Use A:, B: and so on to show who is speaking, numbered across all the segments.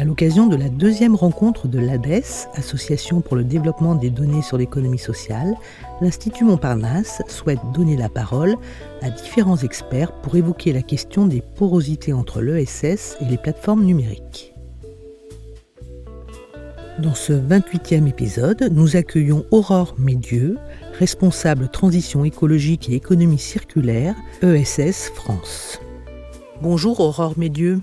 A: À l'occasion de la deuxième rencontre de l'ADES, Association pour le développement des données sur l'économie sociale, l'Institut Montparnasse souhaite donner la parole à différents experts pour évoquer la question des porosités entre l'ESS et les plateformes numériques. Dans ce 28e épisode, nous accueillons Aurore Médieux, responsable transition écologique et économie circulaire, ESS France. Bonjour Aurore Médieux.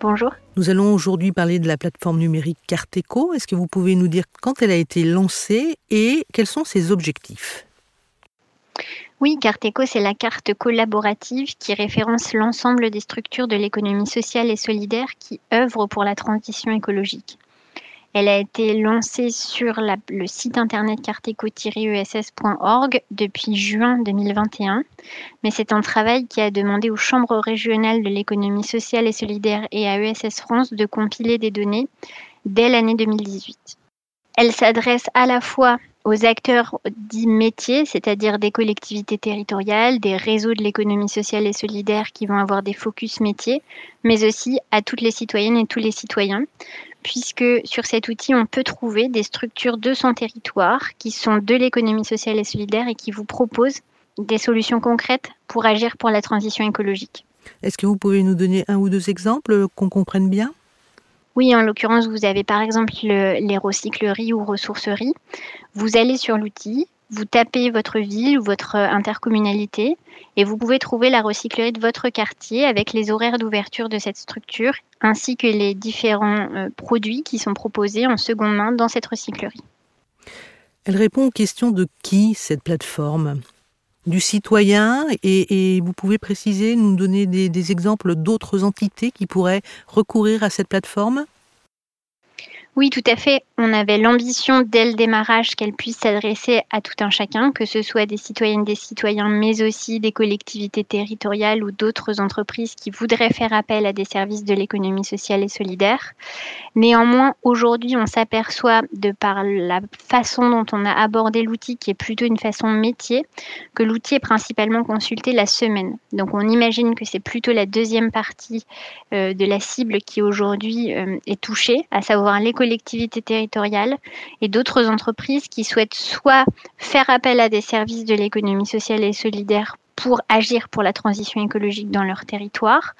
B: Bonjour.
A: Nous allons aujourd'hui parler de la plateforme numérique Carteco. Est-ce que vous pouvez nous dire quand elle a été lancée et quels sont ses objectifs?
B: Oui, Carteco, c'est la carte collaborative qui référence l'ensemble des structures de l'économie sociale et solidaire qui œuvrent pour la transition écologique. Elle a été lancée sur le site internet carteco-ess.org depuis juin 2021, mais c'est un travail qui a demandé aux chambres régionales de l'économie sociale et solidaire et à ESS France de compiler des données dès l'année 2018. Elle s'adresse à la fois aux acteurs dits métiers, c'est-à-dire des collectivités territoriales, des réseaux de l'économie sociale et solidaire qui vont avoir des focus métiers, mais aussi à toutes les citoyennes et tous les citoyens puisque sur cet outil, on peut trouver des structures de son territoire qui sont de l'économie sociale et solidaire et qui vous proposent des solutions concrètes pour agir pour la transition écologique.
A: Est-ce que vous pouvez nous donner un ou deux exemples qu'on comprenne bien?
B: Oui, en l'occurrence, vous avez par exemple les recycleries ou ressourceries. Vous allez sur l'outil, vous tapez votre ville ou votre intercommunalité et vous pouvez trouver la recyclerie de votre quartier avec les horaires d'ouverture de cette structure ainsi que les différents euh, produits qui sont proposés en seconde main dans cette recyclerie.
A: Elle répond aux questions de qui cette plateforme? Du citoyen et, vous pouvez préciser, nous donner des exemples d'autres entités qui pourraient recourir à cette plateforme?
B: Oui, tout à fait. On avait l'ambition dès le démarrage qu'elle puisse s'adresser à tout un chacun, que ce soit des citoyennes, des citoyens, mais aussi des collectivités territoriales ou d'autres entreprises qui voudraient faire appel à des services de l'économie sociale et solidaire. Néanmoins, aujourd'hui, on s'aperçoit, de par la façon dont on a abordé l'outil, qui est plutôt une façon métier, que l'outil est principalement consulté la semaine. Donc on imagine que c'est plutôt la deuxième partie euh, de la cible qui aujourd'hui euh, est touchée, à savoir les collectivités territoriales et d'autres entreprises qui souhaitent soit faire appel à des services de l'économie sociale et solidaire pour agir pour la transition écologique dans leur territoire,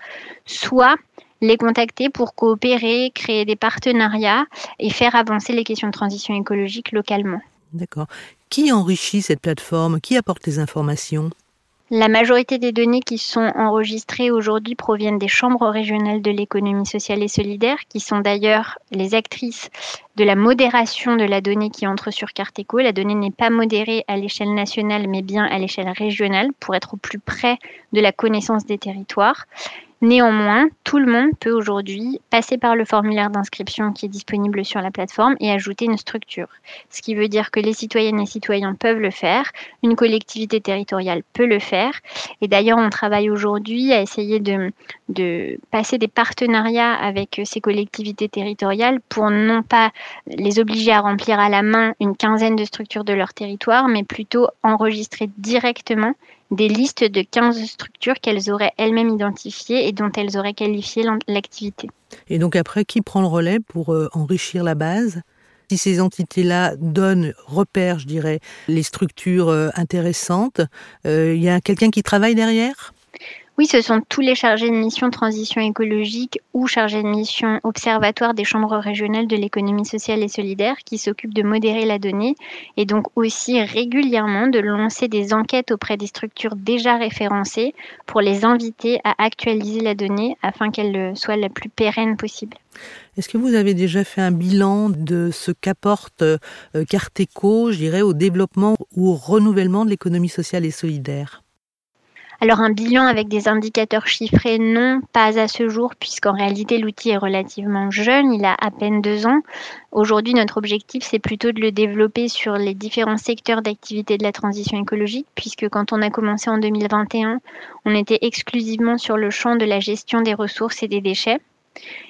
B: soit les contacter pour coopérer, créer des partenariats et faire avancer les questions de transition écologique localement.
A: D'accord. Qui enrichit cette plateforme? Qui apporte les informations?
B: La majorité des données qui sont enregistrées aujourd'hui proviennent des chambres régionales de l'économie sociale et solidaire, qui sont d'ailleurs les actrices de la modération de la donnée qui entre sur Carteco. La donnée n'est pas modérée à l'échelle nationale, mais bien à l'échelle régionale pour être au plus près de la connaissance des territoires. Néanmoins, tout le monde peut aujourd'hui passer par le formulaire d'inscription qui est disponible sur la plateforme et ajouter une structure. Ce qui veut dire que les citoyennes et citoyens peuvent le faire, une collectivité territoriale peut le faire. Et d'ailleurs, on travaille aujourd'hui à essayer de, de passer des partenariats avec ces collectivités territoriales pour non pas les obliger à remplir à la main une quinzaine de structures de leur territoire, mais plutôt enregistrer directement des listes de 15 structures qu'elles auraient elles-mêmes identifiées et dont elles auraient qualifié l'activité.
A: Et donc après, qui prend le relais pour euh, enrichir la base? Si ces entités-là donnent, repèrent, je dirais, les structures euh, intéressantes, euh, il y a quelqu'un qui travaille derrière?
B: Oui, ce sont tous les chargés de mission transition écologique ou chargés de mission observatoire des chambres régionales de l'économie sociale et solidaire qui s'occupent de modérer la donnée et donc aussi régulièrement de lancer des enquêtes auprès des structures déjà référencées pour les inviter à actualiser la donnée afin qu'elle soit la plus pérenne possible.
A: Est-ce que vous avez déjà fait un bilan de ce qu'apporte euh, Carteco, je dirais, au développement ou au renouvellement de l'économie sociale et solidaire?
B: Alors un bilan avec des indicateurs chiffrés, non, pas à ce jour, puisqu'en réalité l'outil est relativement jeune, il a à peine deux ans. Aujourd'hui, notre objectif, c'est plutôt de le développer sur les différents secteurs d'activité de la transition écologique, puisque quand on a commencé en 2021, on était exclusivement sur le champ de la gestion des ressources et des déchets,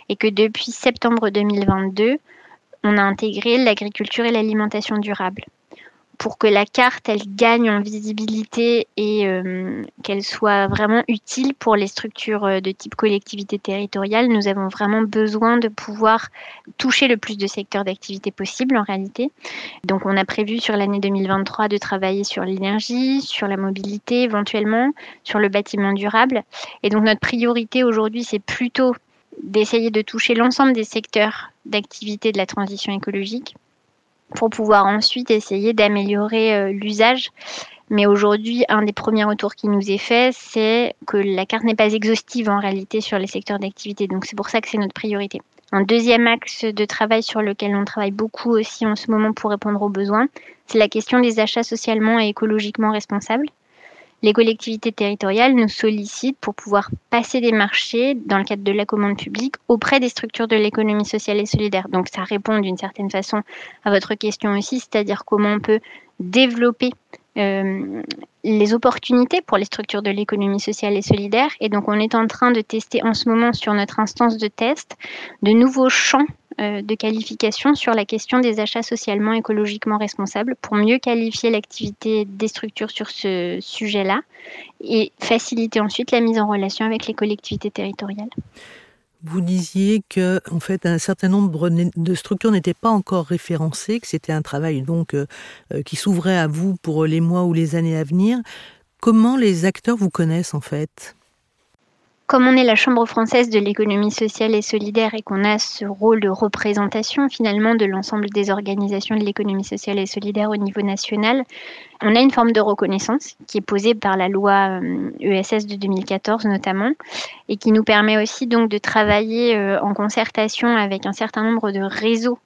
B: et que depuis septembre 2022, on a intégré l'agriculture et l'alimentation durable pour que la carte elle gagne en visibilité et euh, qu'elle soit vraiment utile pour les structures euh, de type collectivité territoriale, nous avons vraiment besoin de pouvoir toucher le plus de secteurs d'activité possible en réalité. Donc on a prévu sur l'année 2023 de travailler sur l'énergie, sur la mobilité éventuellement, sur le bâtiment durable. Et donc notre priorité aujourd'hui c'est plutôt d'essayer de toucher l'ensemble des secteurs d'activité de la transition écologique pour pouvoir ensuite essayer d'améliorer euh, l'usage. Mais aujourd'hui, un des premiers retours qui nous est fait, c'est que la carte n'est pas exhaustive en réalité sur les secteurs d'activité. Donc c'est pour ça que c'est notre priorité. Un deuxième axe de travail sur lequel on travaille beaucoup aussi en ce moment pour répondre aux besoins, c'est la question des achats socialement et écologiquement responsables les collectivités territoriales nous sollicitent pour pouvoir passer des marchés dans le cadre de la commande publique auprès des structures de l'économie sociale et solidaire. Donc ça répond d'une certaine façon à votre question aussi, c'est-à-dire comment on peut développer euh, les opportunités pour les structures de l'économie sociale et solidaire. Et donc on est en train de tester en ce moment sur notre instance de test de nouveaux champs de qualification sur la question des achats socialement écologiquement responsables pour mieux qualifier l'activité des structures sur ce sujet-là et faciliter ensuite la mise en relation avec les collectivités territoriales.
A: Vous disiez que, en fait, un certain nombre de structures n'étaient pas encore référencées, que c'était un travail donc euh, euh, qui s'ouvrait à vous pour les mois ou les années à venir. Comment les acteurs vous connaissent en fait?
B: Comme on est la Chambre française de l'économie sociale et solidaire et qu'on a ce rôle de représentation finalement de l'ensemble des organisations de l'économie sociale et solidaire au niveau national, on a une forme de reconnaissance qui est posée par la loi ESS euh, e de 2014 notamment et qui nous permet aussi donc de travailler euh, en concertation avec un certain nombre de réseaux,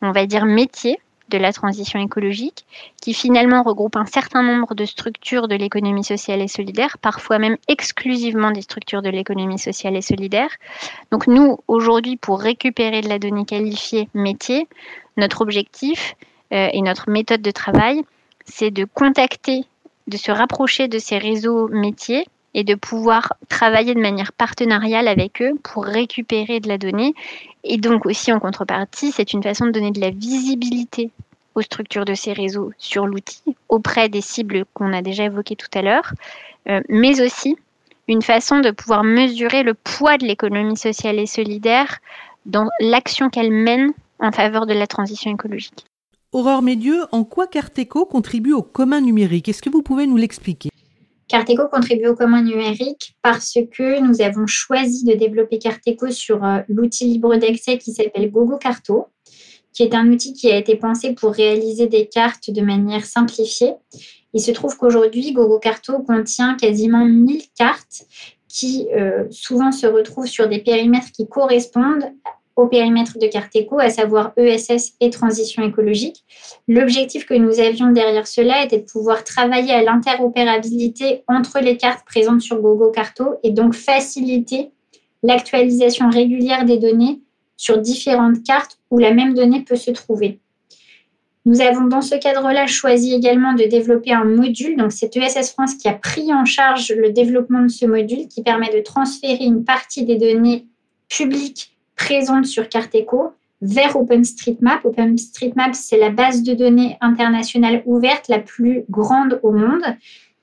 B: on va dire métiers de la transition écologique, qui finalement regroupe un certain nombre de structures de l'économie sociale et solidaire, parfois même exclusivement des structures de l'économie sociale et solidaire. Donc nous, aujourd'hui, pour récupérer de la donnée qualifiée métier, notre objectif euh, et notre méthode de travail, c'est de contacter, de se rapprocher de ces réseaux métiers et de pouvoir travailler de manière partenariale avec eux pour récupérer de la donnée. Et donc aussi en contrepartie, c'est une façon de donner de la visibilité aux structures de ces réseaux sur l'outil auprès des cibles qu'on a déjà évoquées tout à l'heure, euh, mais aussi une façon de pouvoir mesurer le poids de l'économie sociale et solidaire dans l'action qu'elle mène en faveur de la transition écologique.
A: Aurore Médieux, en quoi Carteco contribue au commun numérique? Est-ce que vous pouvez nous l'expliquer?
C: Carteco contribue au commun numérique parce que nous avons choisi de développer Carteco sur euh, l'outil libre d'accès qui s'appelle Gogo Carto, qui est un outil qui a été pensé pour réaliser des cartes de manière simplifiée. Il se trouve qu'aujourd'hui, Gogo Carto contient quasiment 1000 cartes qui euh, souvent se retrouvent sur des périmètres qui correspondent au périmètre de Carteco, à savoir ESS et transition écologique. L'objectif que nous avions derrière cela était de pouvoir travailler à l'interopérabilité entre les cartes présentes sur Gogo Carto et donc faciliter l'actualisation régulière des données sur différentes cartes où la même donnée peut se trouver. Nous avons dans ce cadre-là choisi également de développer un module, c'est ESS France qui a pris en charge le développement de ce module qui permet de transférer une partie des données publiques présente sur Carteco vers OpenStreetMap. OpenStreetMap, c'est la base de données internationale ouverte la plus grande au monde.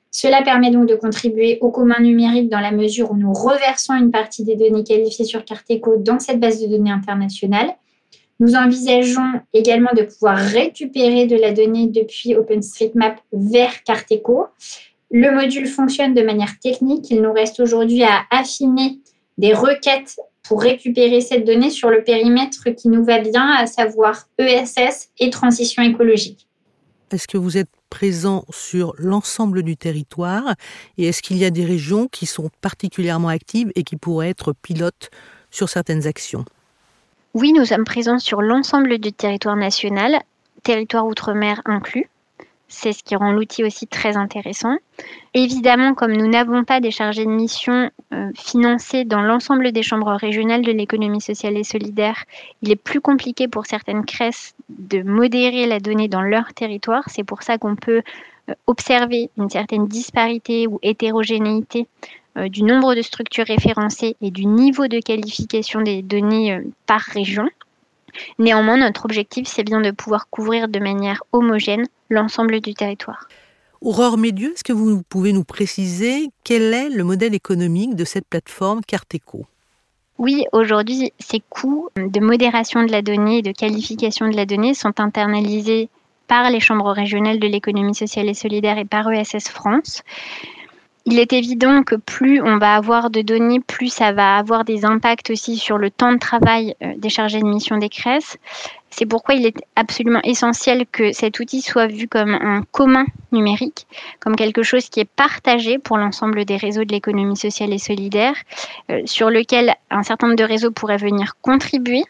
C: Cela permet donc de contribuer au commun numérique dans la mesure où nous reversons une partie des données qualifiées sur Carteco dans cette base de données internationale. Nous envisageons également de pouvoir récupérer de la donnée depuis OpenStreetMap vers Carteco. Le module fonctionne de manière technique. Il nous reste aujourd'hui à affiner des requêtes pour récupérer cette donnée sur le périmètre qui nous va bien, à savoir ESS et transition écologique.
A: Est-ce que vous êtes présent sur l'ensemble du territoire et est-ce qu'il y a des régions qui sont particulièrement actives et qui pourraient être pilotes sur certaines actions?
B: Oui, nous sommes présents sur l'ensemble du territoire national, territoire outre-mer inclus.
C: C'est ce qui rend l'outil aussi très intéressant. Évidemment, comme nous n'avons pas des chargés de mission euh, financés dans l'ensemble des chambres régionales de l'économie sociale et solidaire, il est plus compliqué pour certaines CRES de modérer la donnée dans leur territoire. C'est pour ça qu'on peut euh, observer une certaine disparité ou hétérogénéité euh, du nombre de structures référencées et du niveau de qualification des données par région. Néanmoins, notre objectif, c'est bien de pouvoir couvrir de manière homogène l'ensemble du territoire.
A: Aurore Médieu, est-ce que vous pouvez nous préciser quel est le modèle économique de cette plateforme Carteco?
C: Oui, aujourd'hui, ces coûts de modération de la donnée et de qualification de la donnée sont internalisés par les chambres régionales de l'économie sociale et solidaire et par ESS France. Il est évident que plus on va avoir de données, plus ça va avoir des impacts aussi sur le temps de travail euh, des chargés de mission des CRES. C'est pourquoi il est absolument essentiel que cet outil soit vu comme un commun numérique, comme quelque chose qui est partagé pour l'ensemble des réseaux de l'économie sociale et solidaire, euh, sur lequel un certain nombre de réseaux pourraient venir contribuer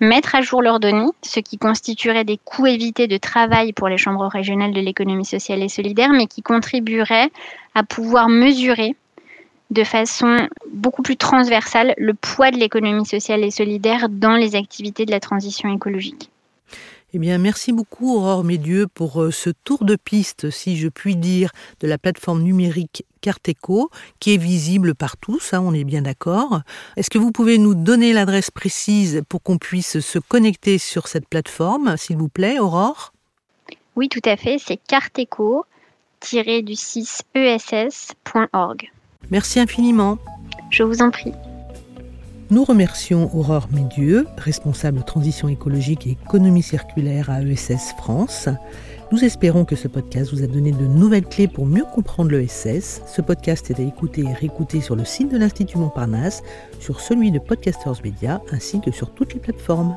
C: mettre à jour leurs données, ce qui constituerait des coûts évités de travail pour les chambres régionales de l'économie sociale et solidaire, mais qui contribuerait à pouvoir mesurer de façon beaucoup plus transversale le poids de l'économie sociale et solidaire dans les activités de la transition écologique.
A: Eh bien, merci beaucoup Aurore Médieu pour euh, ce tour de piste, si je puis dire, de la plateforme numérique Carteco, qui est visible partout, ça on est bien d'accord. Est-ce que vous pouvez nous donner l'adresse précise pour qu'on puisse se connecter sur cette plateforme, s'il vous plaît, Aurore?
C: Oui, tout à fait, c'est carteco-du6ess.org.
A: Merci infiniment.
C: Je vous en prie.
A: Nous remercions Aurore Médieux, responsable transition écologique et économie circulaire à ESS France. Nous espérons que ce podcast vous a donné de nouvelles clés pour mieux comprendre l'ESS. Ce podcast est à écouter et réécouter sur le site de l'Institut Montparnasse, sur celui de Podcasters Media ainsi que sur toutes les plateformes.